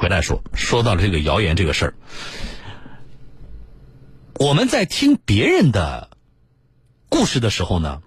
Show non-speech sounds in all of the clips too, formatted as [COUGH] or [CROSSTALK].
回来说，说到了这个谣言这个事儿，我们在听别人的故事的时候呢，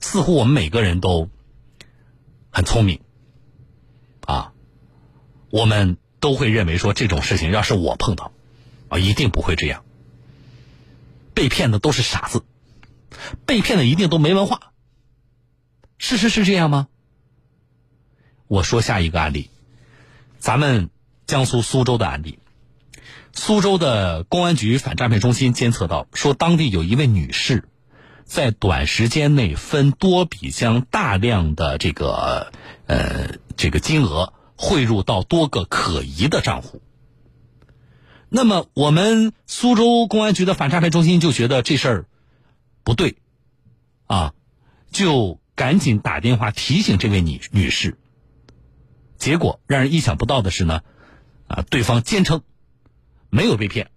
似乎我们每个人都很聪明啊，我们都会认为说这种事情要是我碰到啊，一定不会这样。被骗的都是傻子，被骗的一定都没文化。事实是这样吗？我说下一个案例，咱们江苏苏州的案例。苏州的公安局反诈骗中心监测到，说当地有一位女士，在短时间内分多笔将大量的这个呃这个金额汇入到多个可疑的账户。那么，我们苏州公安局的反诈骗中心就觉得这事儿不对，啊，就赶紧打电话提醒这位女女士。结果让人意想不到的是呢，啊，对方坚称没有被骗。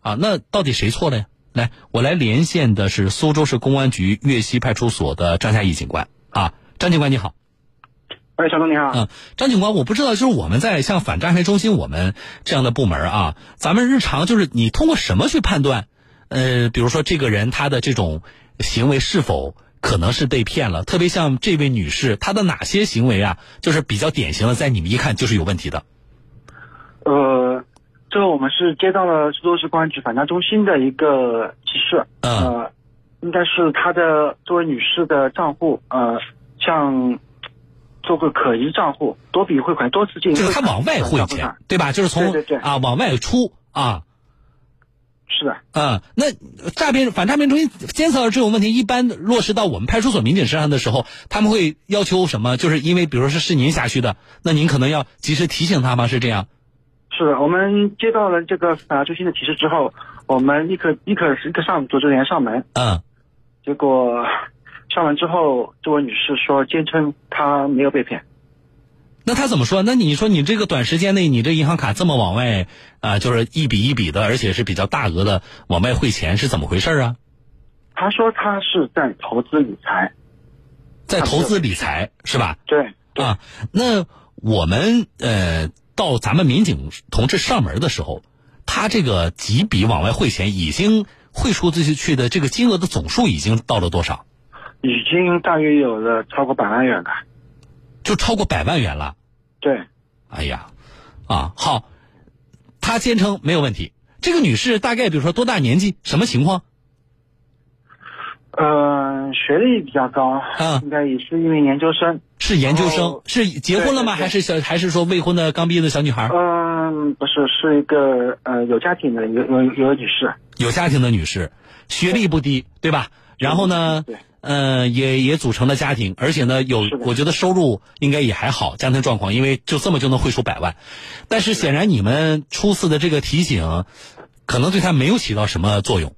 啊，那到底谁错了呀？来，我来连线的是苏州市公安局岳西派出所的张嘉义警官。啊，张警官你好。哎，小东你好。嗯，张警官，我不知道，就是我们在像反诈骗中心我们这样的部门啊，咱们日常就是你通过什么去判断？呃，比如说这个人他的这种行为是否可能是被骗了？特别像这位女士，她的哪些行为啊，就是比较典型的，在你们一看就是有问题的？呃，这个我们是接到了苏州市公安局反诈中心的一个提示。嗯。呃，应该是她的这位女士的账户，呃，像。做个可疑账户，多笔汇款，多次进，就是他往外汇钱，对吧？就是从啊往外出啊。是的。嗯，那诈骗反诈骗中心监测到这种问题，一般落实到我们派出所民警身上的时候，他们会要求什么？就是因为比如说是是您辖区的，那您可能要及时提醒他吗？是这样？是的，我们接到了这个反诈中心的提示之后，我们立刻立刻立刻上组织人员上门。嗯。结果。上门之后，这位女士说，坚称她没有被骗。那他怎么说？那你说你这个短时间内，你这银行卡这么往外啊，就是一笔一笔的，而且是比较大额的往外汇钱，是怎么回事啊？他说他是在投资理财，在投资理财是吧？对。啊，那我们呃到咱们民警同志上门的时候，他这个几笔往外汇钱已经汇出这些去的这个金额的总数已经到了多少？已经大约有了超过百万元了，就超过百万元了。对，哎呀，啊好，他坚称没有问题。这个女士大概比如说多大年纪，什么情况？呃，学历比较高，嗯，应该也是一名研究生。是研究生，是结婚了吗？还是小还是说未婚的刚毕业的小女孩？嗯，不是，是一个呃有家庭的有有有女士，有家庭的女士，学历不低，对吧？然后呢？对。嗯，也也组成了家庭，而且呢，有我觉得收入应该也还好，家庭状况，因为就这么就能汇出百万。但是显然你们初次的这个提醒，可能对他没有起到什么作用。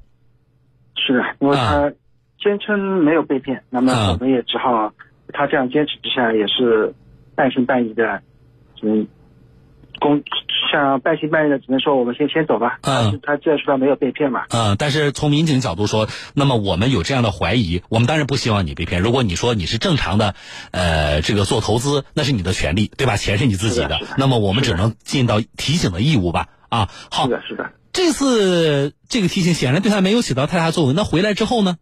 是的，因为他坚称没有被骗，那么我们也只好他这样坚持之下，也是半信半疑的，嗯。公像半信半疑的，只能说我们先先走吧。嗯，他既然说他没有被骗嘛。嗯，但是从民警角度说，那么我们有这样的怀疑，我们当然不希望你被骗。如果你说你是正常的，呃，这个做投资，那是你的权利，对吧？钱是你自己的，那么我们只能尽到提醒的义务吧。啊，好。是的，是的。这次这个提醒显然对他没有起到太大作用。那回来之后呢？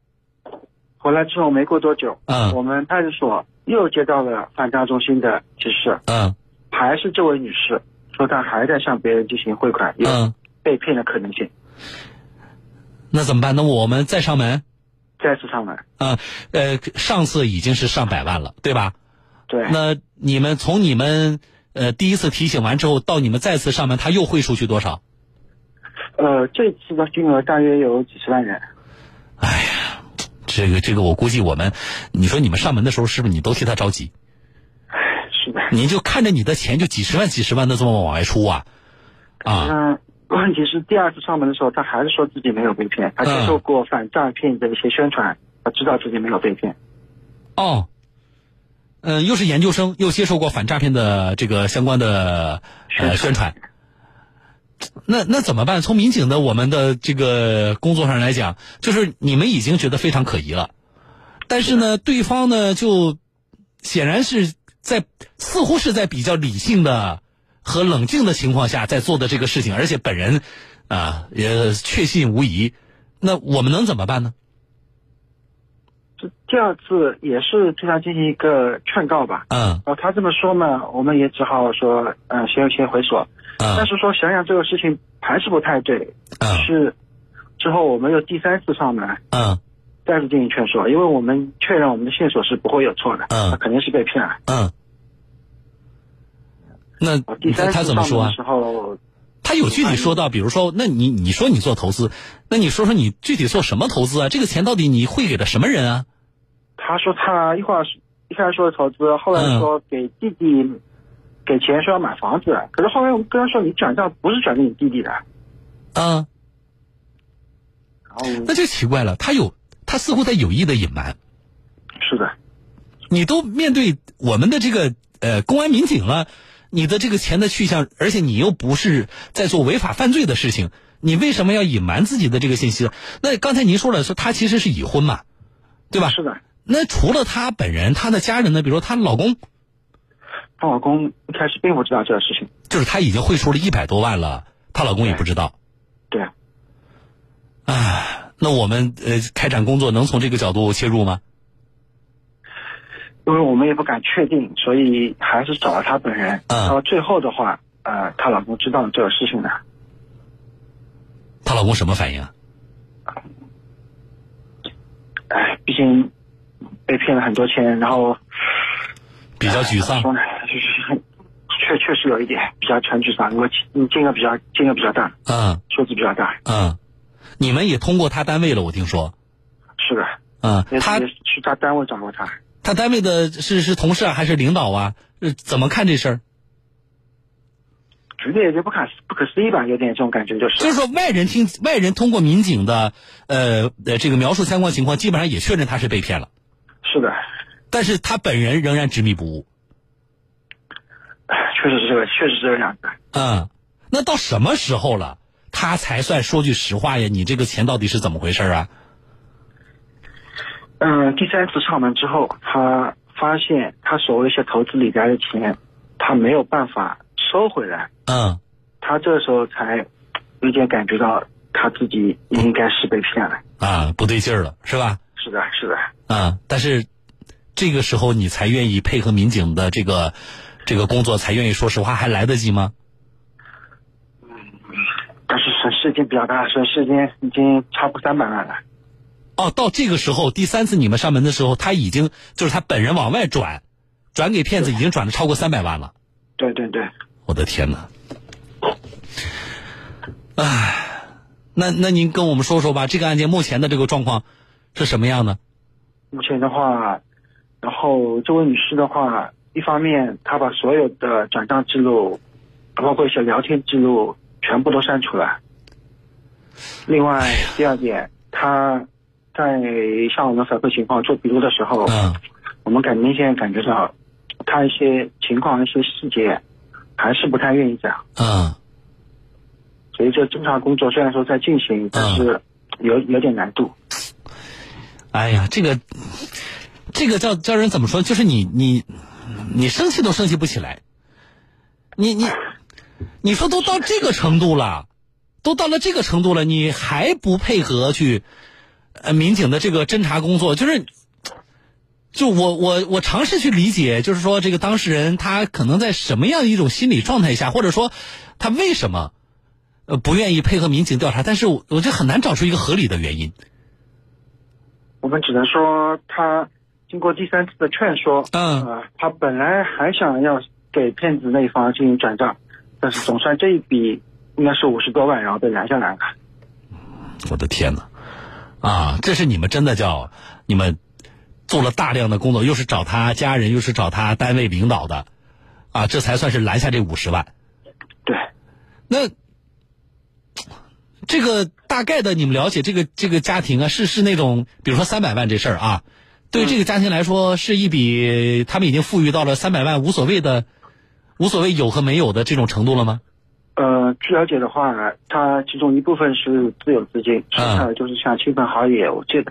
回来之后没过多久，嗯，我们派出所又接到了反诈中心的提示，嗯，还是这位女士。说他还在向别人进行汇款，有被骗的可能性。那怎么办？那我们再上门，再次上门。啊，呃，上次已经是上百万了，对吧？对。那你们从你们呃第一次提醒完之后，到你们再次上门，他又汇出去多少？呃，这次的金额大约有几十万元。哎呀，这个这个，我估计我们，你说你们上门的时候，是不是你都替他着急？你就看着你的钱就几十万几十万的这么往外出啊，啊！嗯，问题是第二次上门的时候，他还是说自己没有被骗，他接受过反诈骗的一些宣传，他知道自己没有被骗。哦，嗯，又是研究生，又接受过反诈骗的这个相关的呃宣传，那那怎么办？从民警的我们的这个工作上来讲，就是你们已经觉得非常可疑了，但是呢，对方呢就显然是。在似乎是在比较理性的和冷静的情况下在做的这个事情，而且本人啊也确信无疑，那我们能怎么办呢？这第二次也是对他进行一个劝告吧。嗯哦他这么说嘛，我们也只好说，嗯、先先回所。但嗯是说想想这个事情还是不太对，嗯是之后我们又第三次上门，嗯再次进行劝说，因为我们确认我们的线索是不会有错的，嗯他肯定是被骗了。嗯。那第三他怎么说啊？时候，他有具体说到，比如说，那你你说你做投资，那你说说你具体做什么投资啊？这个钱到底你会给了什么人啊？他说他一会儿一开始说投资，后来说给弟弟给钱说要买房子，可是后来我们跟他说你转账不是转给你弟弟的，嗯，然后那就奇怪了，他有他似乎在有意的隐瞒。是的，你都面对我们的这个呃公安民警了，你的这个钱的去向，而且你又不是在做违法犯罪的事情，你为什么要隐瞒自己的这个信息呢？那刚才您说了，说他其实是已婚嘛，对吧？是的，那除了他本人，他的家人呢？比如说她老公，她老公一开始并不知道这个事情，就是他已经汇出了一百多万了，她老公也不知道。对，唉，那我们呃开展工作能从这个角度切入吗？因为我们也不敢确定，所以还是找了她本人。嗯然后最后的话，呃，她老公知道了这个事情的，她老公什么反应啊？哎，毕竟被骗了很多钱，然后比较沮丧说。呢，就是很 [LAUGHS] 确确实有一点比较全沮丧，因为金金额比较金额比较大，嗯数字比较大。嗯，你们也通过他单位了，我听说。是的，嗯，他去他单位找过他。他单位的是是同事啊，还是领导啊？呃怎么看这事儿？觉得也就不可不可思议吧，有点这种感觉，就是就是说，外人听外人通过民警的呃呃这个描述相关情况，基本上也确认他是被骗了，是的，但是他本人仍然执迷不悟。哎确实是这个，确实是这个样子。嗯，那到什么时候了，他才算说句实话呀？你这个钱到底是怎么回事啊？嗯，第三次上门之后，他发现他所谓一些投资理财的钱，他没有办法收回来，嗯他这时候才有点感觉到他自己应该是被骗了。啊，不对劲儿了，是吧？是的，是的，啊，但是这个时候你才愿意配合民警的这个这个工作，才愿意说实话，还来得及吗？但是损失已经比较大，损失已经已经超过三百万了。哦，到这个时候，第三次你们上门的时候，他已经就是他本人往外转，转给骗子已经转了超过三百万了。对对对，我的天哪！唉，那那您跟我们说说吧，这个案件目前的这个状况是什么样的？目前的话，然后这位女士的话，一方面她把所有的转账记录，包括一些聊天记录，全部都删除了。另外，第二点，他在向我们反馈情况做笔录的时候，嗯我们感明显感觉到他一些情况、一些细节还是不太愿意讲。嗯所以这侦查工作虽然说在进行，但是有有点难度。哎呀，这个这个叫叫人怎么说？就是你你你生气都生气不起来。你你你说都到这个程度了，都到了这个程度了，你还不配合去呃民警的这个侦查工作？就是就我我我尝试去理解，就是说这个当事人他可能在什么样的一种心理状态下，或者说他为什么呃不愿意配合民警调查？但是我我这很难找出一个合理的原因。我们只能说，他经过第三次的劝说，嗯呃，他本来还想要给骗子那一方进行转账，但是总算这一笔应该是五十多万，然后被拦下来了。我的天哪！啊，这是你们真的叫你们做了大量的工作，又是找他家人，又是找他单位领导的，啊，这才算是拦下这五十万。对，那这个大概的，你们了解这个这个家庭啊，是是那种，比如说三百万这事儿啊，对这个家庭来说，是一笔他们已经富裕到了三百万无所谓的，无所谓有和没有的这种程度了吗？呃，据了解的话呢，他其中一部分是自有资金，剩下的就是像亲朋好友有借的，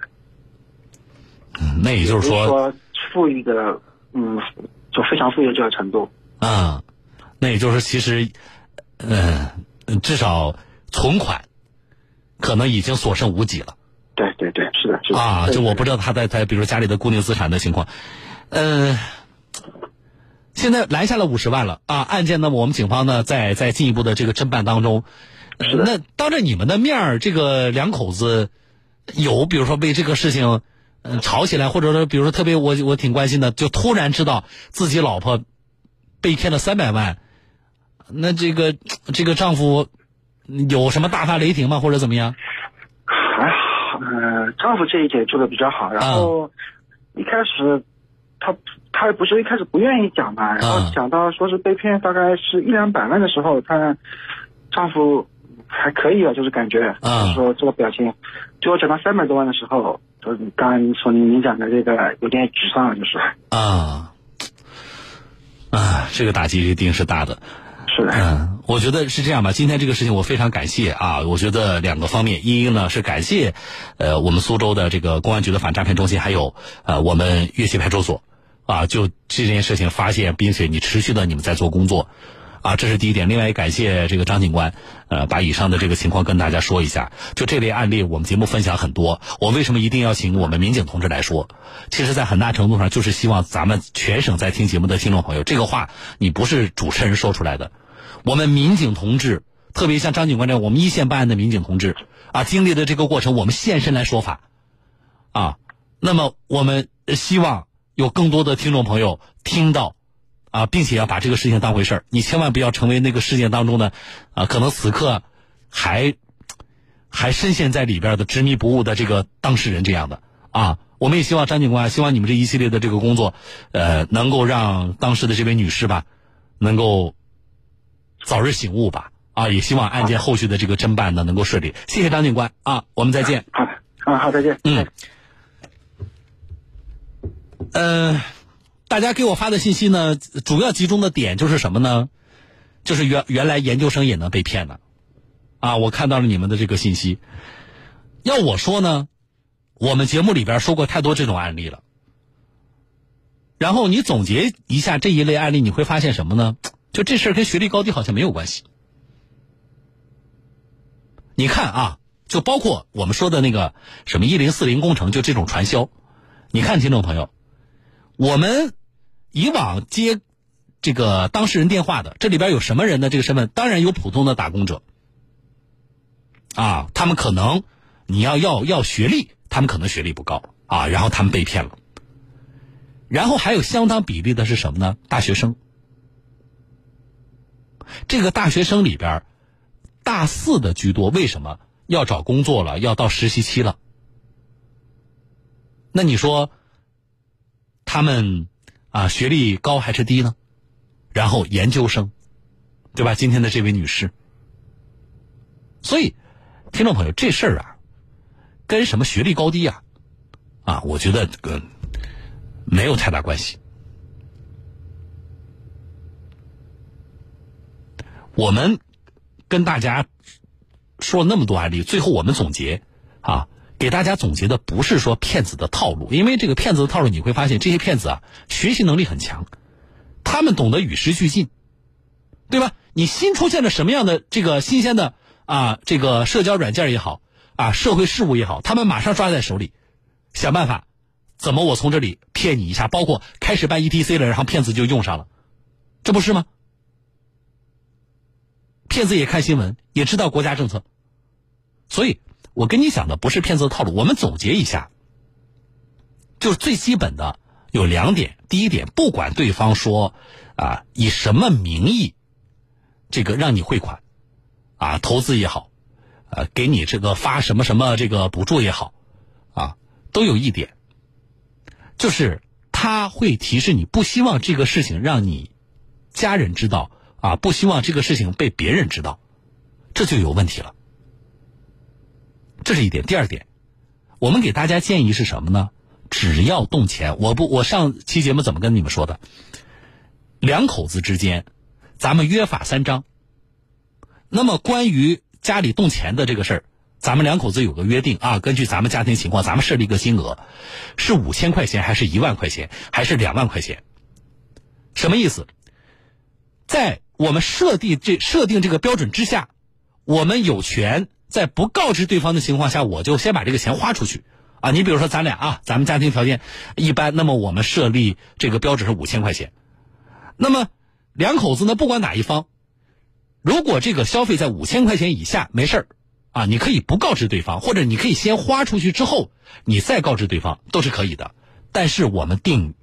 嗯，那也就是说，是说富裕的，嗯，就非常富裕的这个程度。啊，那也就是其实，嗯，至少存款可能已经所剩无几了。对对对，是的，是的。啊，就我不知道他在在比如说家里的固定资产的情况，嗯，现在拦下了五十万了啊，案件呢，我们警方呢在在进一步的这个侦办当中。那当着你们的面儿，这个两口子有比如说为这个事情嗯吵起来，或者说比如说特别我我挺关心的，就突然知道自己老婆被骗了三百万，那这个这个丈夫有什么大发雷霆吗？或者怎么样？还好，呃，丈夫这一点做的比较好。然后一开始他他不是一开始不愿意讲嘛，然后讲到说是被骗大概是一两百万的时候，她丈夫。还可以啊，就是感觉，就是说这个表情，就我讲到三百多万的时候，就是刚刚说您您讲的这个有点沮丧，就是。啊。啊，这个打击一定是大的，是。的，嗯，我觉得是这样吧。今天这个事情我非常感谢啊，我觉得两个方面，一呢是感谢呃我们苏州的这个公安局的反诈骗中心，还有呃我们岳西派出所啊，就这件事情发现，并且你持续的你们在做工作。啊，这是第一点。另外也感谢这个张警官，呃，把以上的这个情况跟大家说一下。就这类案例，我们节目分享很多。我为什么一定要请我们民警同志来说？其实，在很大程度上，就是希望咱们全省在听节目的听众朋友，这个话你不是主持人说出来的。我们民警同志，特别像张警官这样，我们一线办案的民警同志，啊，经历的这个过程，我们现身来说法，啊，那么我们希望有更多的听众朋友听到。啊，并且要把这个事情当回事儿，你千万不要成为那个事件当中的，啊，可能此刻还还深陷在里边的执迷不悟的这个当事人这样的啊。我们也希望张警官，希望你们这一系列的这个工作，呃，能够让当时的这位女士吧，能够早日醒悟吧。啊，也希望案件后续的这个侦办呢能够顺利。谢谢张警官啊，我们再见。好，啊，好，再见。嗯，嗯。大家给我发的信息呢，主要集中的点就是什么呢？就是原原来研究生也能被骗的，啊，我看到了你们的这个信息。要我说呢，我们节目里边说过太多这种案例了。然后你总结一下这一类案例，你会发现什么呢？就这事儿跟学历高低好像没有关系。你看啊，就包括我们说的那个什么一零四零工程，就这种传销，你看听众朋友，我们。以往接这个当事人电话的，这里边有什么人的这个身份？当然有普通的打工者，啊，他们可能你要要要学历，他们可能学历不高啊，然后他们被骗了。然后还有相当比例的是什么呢？大学生。这个大学生里边，大四的居多。为什么要找工作了？要到实习期了？那你说他们？啊，学历高还是低呢？然后研究生，对吧？今天的这位女士，所以听众朋友，这事儿啊，跟什么学历高低啊，啊，我觉得这个没有太大关系。我们跟大家说了那么多案例，最后我们总结啊。给大家总结的不是说骗子的套路，因为这个骗子的套路你会发现，这些骗子啊学习能力很强，他们懂得与时俱进，对吧？你新出现了什么样的这个新鲜的啊这个社交软件也好啊社会事务也好，他们马上抓在手里，想办法怎么我从这里骗你一下，包括开始办 ETC 了，然后骗子就用上了，这不是吗？骗子也看新闻，也知道国家政策，所以。我跟你讲的不是骗子的套路，我们总结一下，就是最基本的有两点。第一点，不管对方说啊以什么名义，这个让你汇款，啊投资也好，呃给你这个发什么什么这个补助也好，啊都有一点，就是他会提示你不希望这个事情让你家人知道啊，不希望这个事情被别人知道，这就有问题了。这是一点，第二点，我们给大家建议是什么呢？只要动钱，我不，我上期节目怎么跟你们说的？两口子之间，咱们约法三章。那么关于家里动钱的这个事儿，咱们两口子有个约定啊，根据咱们家庭情况，咱们设立一个金额，是五千块钱，还是一万块钱，还是两万块钱？什么意思？在我们设定这设定这个标准之下，我们有权在不告知对方的情况下，我就先把这个钱花出去啊。你比如说咱俩啊，咱们家庭条件一般，那么我们设立这个标准是五千块钱。那么两口子呢，不管哪一方，如果这个消费在五千块钱以下，没事儿啊，你可以不告知对方，或者你可以先花出去之后，你再告知对方，都是可以的。但是我们定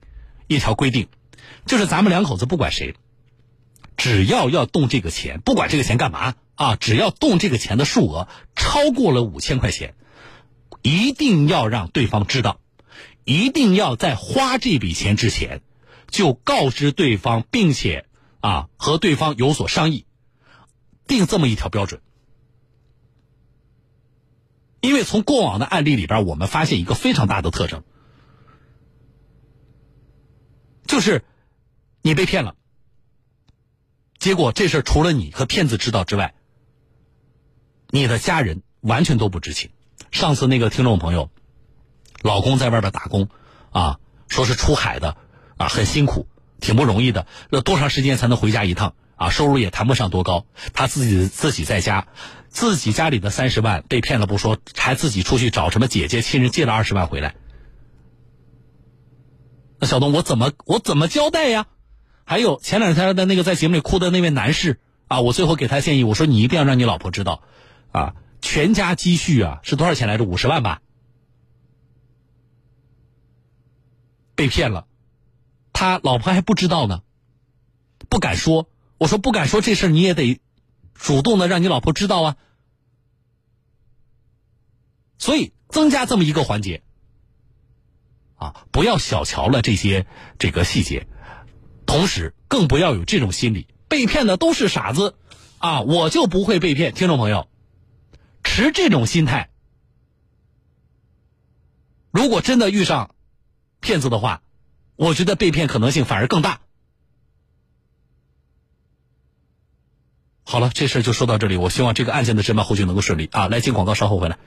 一条规定，就是咱们两口子不管谁。只要要动这个钱，不管这个钱干嘛啊，只要动这个钱的数额超过了五千块钱，一定要让对方知道，一定要在花这笔钱之前就告知对方，并且啊和对方有所商议，定这么一条标准。因为从过往的案例里边，我们发现一个非常大的特征，就是你被骗了。结果这事除了你和骗子知道之外，你的家人完全都不知情。上次那个听众朋友，老公在外边打工，啊，说是出海的，啊，很辛苦，挺不容易的。那多长时间才能回家一趟？啊，收入也谈不上多高。他自己自己在家，自己家里的三十万被骗了不说，还自己出去找什么姐姐亲人借了二十万回来。那小东，我怎么我怎么交代呀？还有前两天的那个在节目里哭的那位男士啊，我最后给他建议，我说你一定要让你老婆知道，啊，全家积蓄啊是多少钱来着？五十万吧。被骗了，他老婆还不知道呢，不敢说。我说不敢说这事你也得主动的让你老婆知道啊。所以增加这么一个环节，啊，不要小瞧了这些这个细节。同时，更不要有这种心理，被骗的都是傻子，啊，我就不会被骗。听众朋友，持这种心态，如果真的遇上骗子的话，我觉得被骗可能性反而更大。好了，这事就说到这里，我希望这个案件的侦办后续能够顺利啊！来进广告，稍后回来。